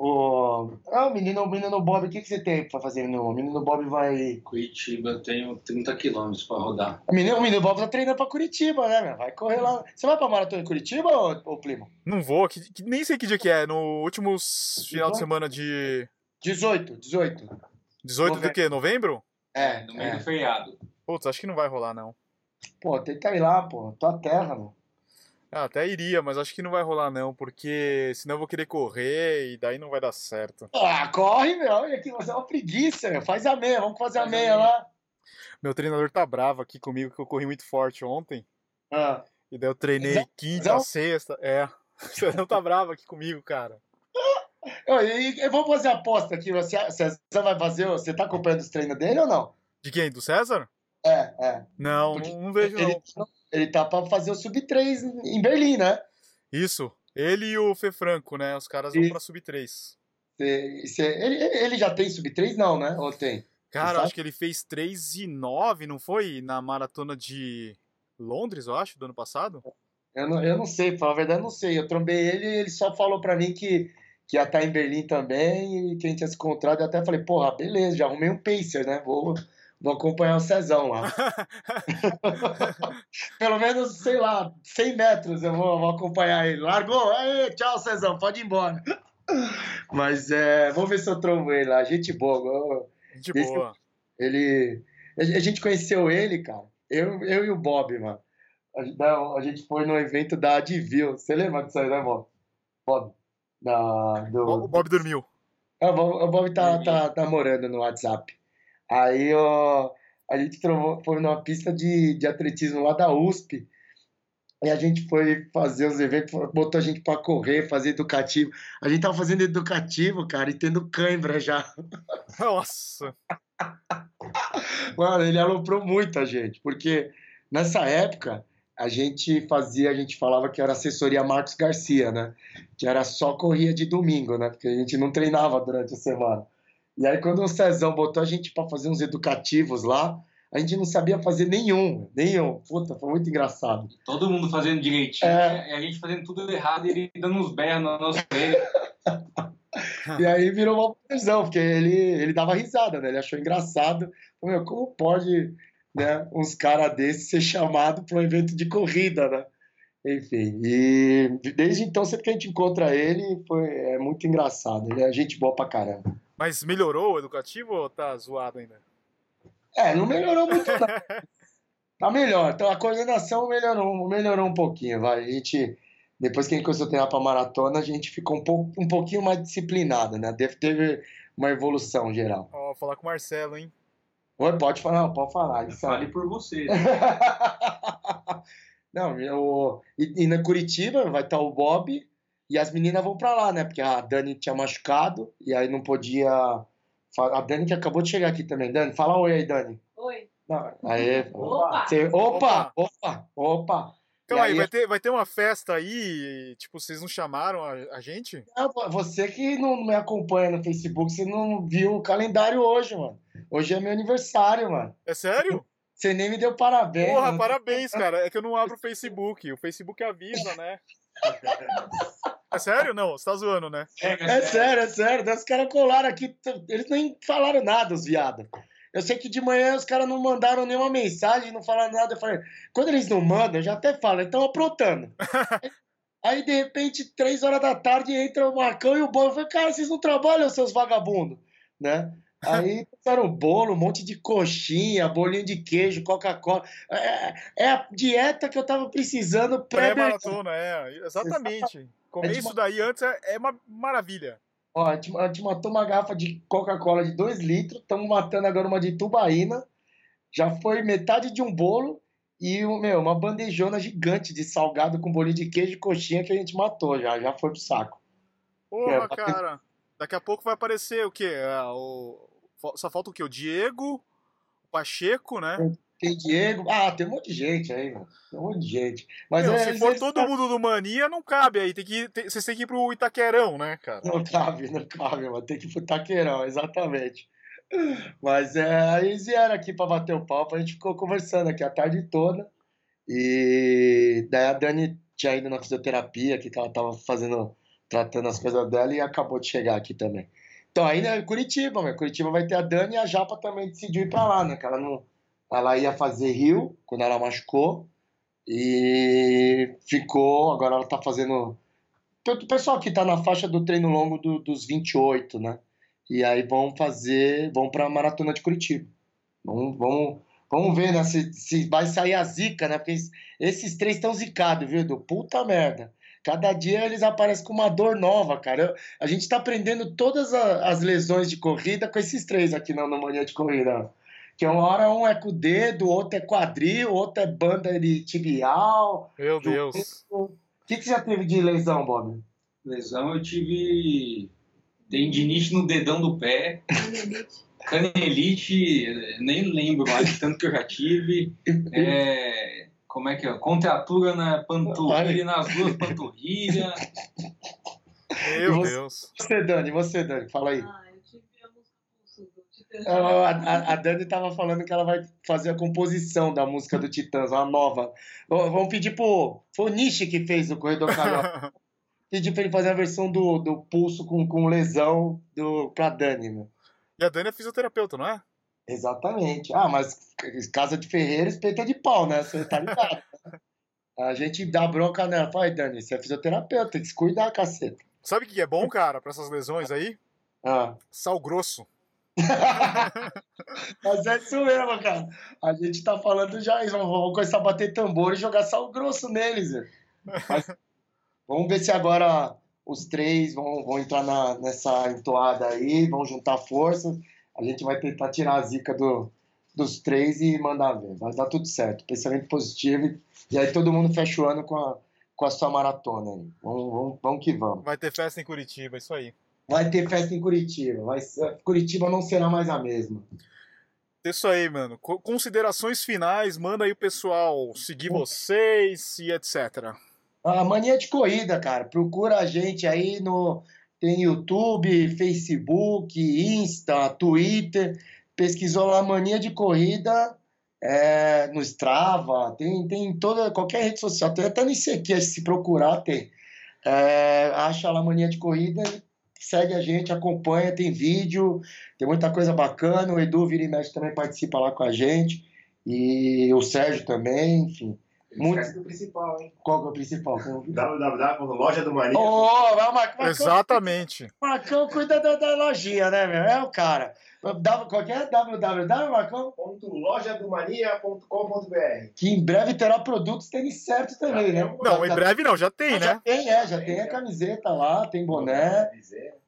O, ah, o menino, o menino Bob, o que, que você tem pra fazer, menino? O menino Bob vai. Curitiba, eu tenho 30 quilômetros pra rodar. O menino, o menino Bob tá treinando pra Curitiba, né, meu? Vai correr lá. Você vai pra maratona em Curitiba, ô, ô primo? Não vou, que, que- nem sei que dia que é, no último final de semana de 18, 18. 18 do Novembro. quê? Novembro? É, no meio é. do feriado. Putz, acho que não vai rolar, não. Pô, tenta ir lá, pô. Tua terra, mano. Ah, até iria, mas acho que não vai rolar, não, porque senão eu vou querer correr e daí não vai dar certo. Ah, corre, meu. Olha aqui, você é uma preguiça, meu. Faz a meia, vamos fazer a Faz a meia meia. lá. Meu treinador tá bravo aqui comigo que eu corri muito forte ontem. Ah, E daí eu treinei Zão? quinta, Zão? sexta. É. Você não tá bravo aqui comigo, cara. Ô, e, e vamos fazer a aposta aqui. Você, você vai fazer. Você tá acompanhando os treinos dele ou não? De quem? Do César? É, é. Não, Porque não vejo Ele, não. Ele tá pra fazer o Sub-3 em Berlim, né? Isso. Ele e o Fê Franco, né? Os caras vão Isso. pra sub-3. Você- você- ele, ele já tem Sub-3, não, né? Ou tem? Cara, acho que ele fez 3 e 9, não foi? Na maratona de Londres, eu acho, do ano passado? Eu não, eu não sei, pra verdade, eu não sei. Eu trombei ele e ele só falou pra mim que, que ia estar em Berlim também e que a gente tinha se encontrado. Eu até falei, porra, beleza, já arrumei um pacer, né? Vou, vou acompanhar o Cezão lá. Pelo menos, sei lá, 100 metros eu vou, vou acompanhar ele. Largou? Aí, tchau, Cezão, pode ir embora. Mas é, vamos ver se eu trombo ele lá. Gente boa. Esse- boa. Ele. A gente conheceu ele, cara. Eu, eu e o Bob, mano. A, gente- não, a gente foi no evento da Advil. Você lembra disso aí, né, Bob? Bob. Da, do, O Bob dormiu. Ah, o Bob, o Bob tá, tá namorando no WhatsApp. Aí, ó, a gente trovou- foi numa pista de, de atletismo lá da USP. E a gente foi fazer os eventos, botou a gente pra correr, fazer educativo. A gente tava fazendo educativo, cara, e tendo cãibra já. Nossa. Mano, ele aloprou muita gente, porque nessa época a gente fazia, a gente falava que era assessoria Marcos Garcia, né? Que era só corria de domingo, né? Porque a gente não treinava durante a semana. E aí quando o Cezão botou a gente para fazer uns educativos lá, a gente não sabia fazer nenhum, nenhum. Puta, foi muito engraçado. Todo mundo fazendo direitinho É. e a gente fazendo tudo errado e ele dando uns berros no nosso meio. E aí virou uma prisão, porque ele, ele dava risada, né? Ele achou engraçado. Meu, como pode né, uns caras desses ser chamado para um evento de corrida, né? Enfim, e desde então, sempre que a gente encontra ele, foi, é muito engraçado. Ele é gente boa pra caramba. Mas melhorou o educativo ou tá zoado ainda? É, não melhorou muito, não. Tá melhor. Então a coordenação melhorou, melhorou um pouquinho, vai. A gente, depois que a gente começou a treinar pra maratona, a gente ficou um, pouco, um pouquinho mais disciplinado, né? Deve teve uma evolução geral. Ó, falar com o Marcelo, hein? Oi, pode falar, pode falar. Isso Fale por você. Não, eu, e, e na Curitiba vai estar o Bob e as meninas vão pra lá, né? Porque a Dani tinha machucado e aí não podia. A Dani que acabou de chegar aqui também. Dani, fala oi aí, Dani. Oi. Não, aí, Opa! Você- opa, opa, opa. Calma E aí, aí- vai ter, vai ter uma festa aí, tipo, vocês não chamaram a, a gente? Ah, Você que não me acompanha no Facebook, você não viu o calendário hoje, mano. Hoje é meu aniversário, mano. É sério? Você nem me deu parabéns. Porra, mano. parabéns, cara. É que eu não abro o Facebook. O Facebook avisa, né? É sério? Não, você tá zoando, né? É sério, é sério. Os caras colaram aqui, eles nem falaram nada, os viados. Eu sei que de manhã os caras não mandaram nenhuma mensagem, não falaram nada. Eu falei, quando eles não mandam, eu já até falo, estão aprontando. Aí, de repente, três horas da tarde, entra o Marcão e o bolo. Eu falei, cara, vocês não trabalham, seus vagabundos, né? Aí fizeram bolo, um monte de coxinha, bolinho de queijo, Coca-Cola. É, é a dieta que eu tava precisando pré Pré-maratona, é, exatamente. Comer É isso daí antes é, é uma maravilha. Ó, a gente, a gente matou uma garrafa de Coca-Cola de 2 litros, estamos matando agora uma de tubaína. Já foi metade de um bolo e, o- meu, uma bandejona gigante de salgado com bolinho de queijo e coxinha que a gente matou já. Já foi pro saco. Porra, É, cara. Daqui a pouco vai aparecer o quê? Ah, o... Só falta o quê? O Diego, o Pacheco, né? Tem Diego. Ah, tem um monte de gente aí, mano. Tem um monte de gente. Mas Meu, é, se for todo mundo do Mania, não cabe aí. Tem que tem- vocês têm que ir pro Itaquerão, né, cara? Não cabe, não cabe, mano. Tem que ir pro Taqueirão, exatamente. Mas é, aí eles vieram aqui pra bater o papo, a gente ficou conversando aqui a tarde toda. E daí a Dani tinha ido na fisioterapia, que ela tava fazendo, tratando as coisas dela e acabou de chegar aqui também. Então aí é Curitiba, meu. Curitiba vai ter a Dani e a Japa também decidiu ir pra lá, né? Que ela não. Ela ia fazer Rio quando ela machucou. E ficou, agora ela tá fazendo o pessoal que tá na faixa do treino longo do- dos 28, né? E aí vão fazer, vão pra maratona de Curitiba. Vamos, vamos, vamos ver, né? Se, se vai sair a zica, né? Porque es- esses três estão zicados, viu? Do puta merda. Cada dia eles aparecem com uma dor nova, cara. Eu- a gente tá aprendendo todas a- as lesões de corrida com esses três aqui na na Mania de Corrida. Que uma hora um é com o dedo, outro é quadril, outro é banda de tibial. Meu Deus. O que, que você já teve de lesão, Bob? Lesão eu tive tendinite no dedão do pé, canelite, nem lembro mais de tanto que eu já tive. É, como é que é? Contratura na panturrilha, nas duas panturrilhas. Meu você- Deus. Você, Dani, você, Dani, fala aí. Ah, eu tive a música Pulso do Titãs. A, a- a Dani tava falando que ela vai fazer a composição da música do Titãs, uma nova. Vamos pedir pro. Foi o Nishi que fez o Corredor Carioca. Pedir pra ele fazer a versão do, do pulso com, com lesão do, pra Dani, meu. E a Dani é fisioterapeuta, não é? Exatamente. Ah, mas casa de ferreiro, espeta de pau, né? Você tá ligado. né? A gente dá bronca nela. Fala, "Ai, Dani, você é fisioterapeuta, tem que se cuidar, caceta. Sabe o que é bom, cara, pra essas lesões aí? Ah. Sal grosso. Mas é isso mesmo, cara. A gente tá falando já. Vamos começar a bater tambor e jogar sal grosso neles. velho. Mas vamos ver se agora os três vão, vão entrar na- nessa entoada aí, vão juntar forças. A gente vai tentar tirar a zica do, dos três e mandar ver. Vai dar tudo certo. Pensamento positivo. E aí todo mundo fecha o ano com a, com a sua maratona aí. Vamos, vamos, vamos que vamos. Vai ter festa em Curitiba, isso aí. Vai ter festa em Curitiba. Vai Curitiba não será mais a mesma. Isso aí, mano. Co- Considerações finais, manda aí o pessoal seguir vocês e etc. A mania de corrida, cara. Procura a gente aí no. Tem YouTube, Facebook, Insta, Twitter. Pesquisou lá Mania de Corrida é, no Strava. Tem, tem em toda, qualquer rede social. Tem até no ICQ, se procurar, tem. É, acha lá Mania de Corrida, segue a gente, acompanha, tem vídeo, tem muita coisa bacana. O Edu Vira e Mexe também participa lá com a gente. E o Sérgio também, enfim. Muito- Esquece do principal, hein? Qual que é o principal? www.lojadomania. Ô, vai, Marcão, Exatamente. Marcão cuida da, da lojinha, né, meu? É o cara. W- Qual que é? www, Marcão? lojadomania.com.br Que em breve terá produtos tênis certo também, né? Não, em breve não, já tem, Já né? tem, é, já tem a camiseta lá, tem boné,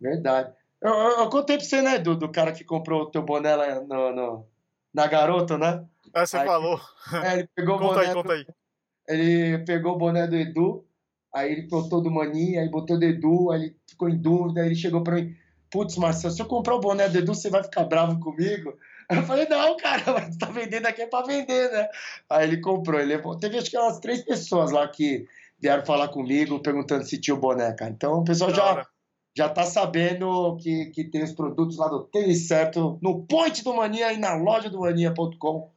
verdade. Eu, eu, eu contei pra você, né, do, do cara que comprou o teu boné lá no, no- na garota, né? Ah, você Aí- falou. É, ele pegou o Conta boné aí, do- conta aí. Ele pegou o boné do Edu, aí ele botou do Mania, aí botou do Edu, aí ele ficou em dúvida, aí ele chegou pra mim, putz, Marcelo, se eu comprar o boné do Edu, você vai ficar bravo comigo? Eu falei, não, cara, mas tá vendendo aqui é pra vender, né? Aí ele comprou, ele levou. Teve acho que umas três pessoas lá que vieram falar comigo, perguntando se tinha o boné, cara. Então o pessoal já, já tá sabendo que, que tem os produtos lá do Tênis Certo, no Point do Mania e na loja do Mania.com.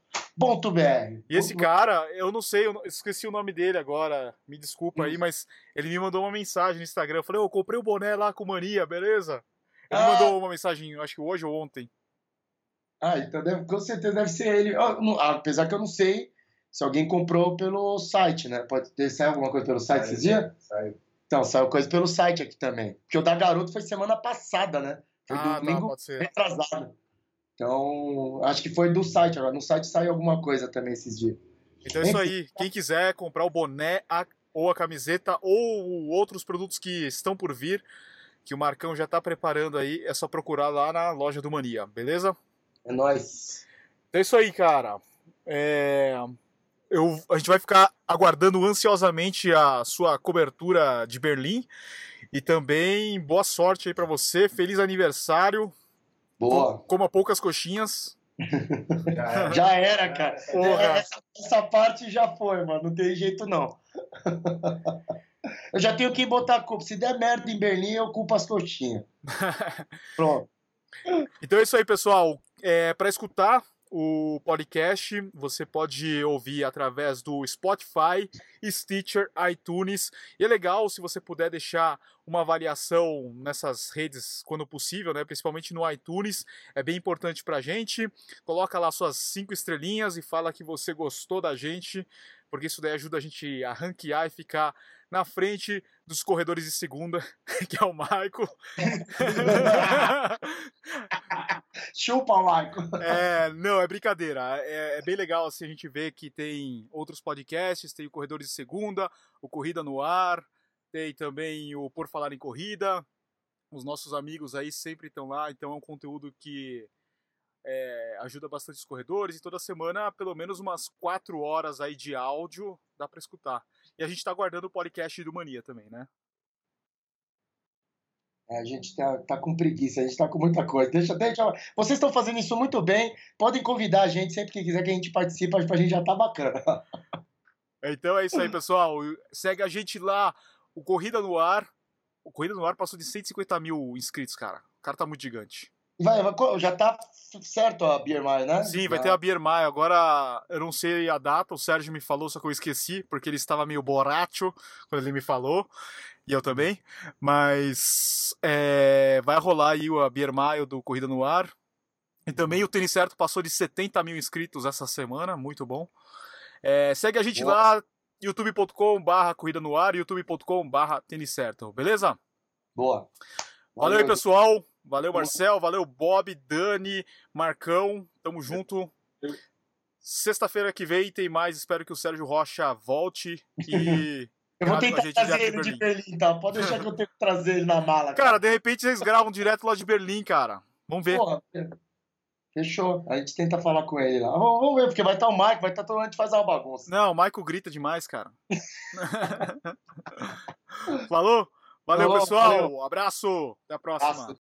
E esse cara, eu não sei, eu esqueci o nome dele agora, me desculpa aí, mas ele me mandou uma mensagem no Instagram. Eu falei, eu comprei o boné lá com mania, beleza? Ele ah. mandou uma mensagem, acho que hoje ou ontem. Ah, então deve, com certeza deve ser ele. Apesar que eu não sei se alguém comprou pelo site, né? Pode ter saído alguma coisa pelo site esses dias? Saiu. Então, saiu coisa pelo site aqui também. Porque o da Garoto foi semana passada, né? Foi ah, domingo tá, retrasado. Então, acho que foi do site. Agora, no site saiu alguma coisa também esses dias. Então é isso aí. Quem quiser comprar o boné a, ou a camiseta ou outros produtos que estão por vir, que o Marcão já está preparando aí, é só procurar lá na loja do Mania, beleza? É nóis. Então é isso aí, cara. É... Eu, a gente vai ficar aguardando ansiosamente a sua cobertura de Berlim. E também boa sorte aí para você. Feliz aniversário. Boa. Coma poucas coxinhas. já era, cara. Essa, essa, parte já foi, mano. Não tem jeito, não. Eu já tenho que botar a culpa. Se der merda em Berlim, eu culpo as coxinhas. Pronto. Então é isso aí, pessoal. É, para escutar o podcast você pode ouvir através do Spotify, Stitcher, iTunes. E é legal se você puder deixar uma avaliação nessas redes quando possível, né? principalmente no iTunes. É bem importante para a gente. Coloca lá suas cinco estrelinhas e fala que você gostou da gente, porque isso daí ajuda a gente a ranquear e ficar na frente dos corredores de segunda, que é o Maico. Chupa, Maico. É, não, é brincadeira. É, é, bem legal assim, a gente ver que tem outros podcasts, tem o Corredores de Segunda, o Corrida no Ar, tem também o Por Falar em Corrida. Os nossos amigos aí sempre estão lá, então é um conteúdo que é, ajuda bastante os corredores e toda semana pelo menos umas quatro horas aí de áudio dá para escutar. E a gente está aguardando o podcast do Mania também, né? É, a gente tá, tá com preguiça, a gente tá com muita coisa. Deixa, deixa. Vocês estão fazendo isso muito bem. Podem convidar a gente sempre que quiser que a gente participe, pra gente já tá bacana. Então é isso aí, pessoal. Segue a gente lá, o Corrida no Ar. O Corrida no Ar passou de 150 mil inscritos, cara. O cara tá muito gigante. Vai, já tá certo a Beer Maio, né? Sim, vai ter a Beer Maio. Agora eu não sei a data, o Sérgio me falou, só que eu esqueci, porque ele estava meio borracho quando ele me falou, e eu também. Mas é, vai rolar aí a Beer Maio do Corrida no Ar. E também o Tênis Certo passou de 70 mil inscritos essa semana, muito bom. É, segue a gente Boa. lá, youtube.com barra Corrida no Ar, youtube.com barra Tênis Certo, beleza? Boa. Valeu, Valeu pessoal. Valeu, Marcel. Valeu, Bob, Dani, Marcão. Tamo junto. Sexta-feira que vem tem mais. Espero que o Sérgio Rocha volte e. Eu vou tentar trazer ele de Berlim, tá? Pode deixar que eu tenho que trazer ele na mala. Cara, cara de repente vocês gravam direto lá de Berlim, cara. Vamos ver. Porra, fechou. A gente tenta falar com ele lá. Vamos ver, porque vai estar o Mike, vai estar todo mundo faz uma bagunça. Não, o Michael grita demais, cara. Falou? Valeu, pessoal. Valeu. Abraço. Até a próxima. Abraço.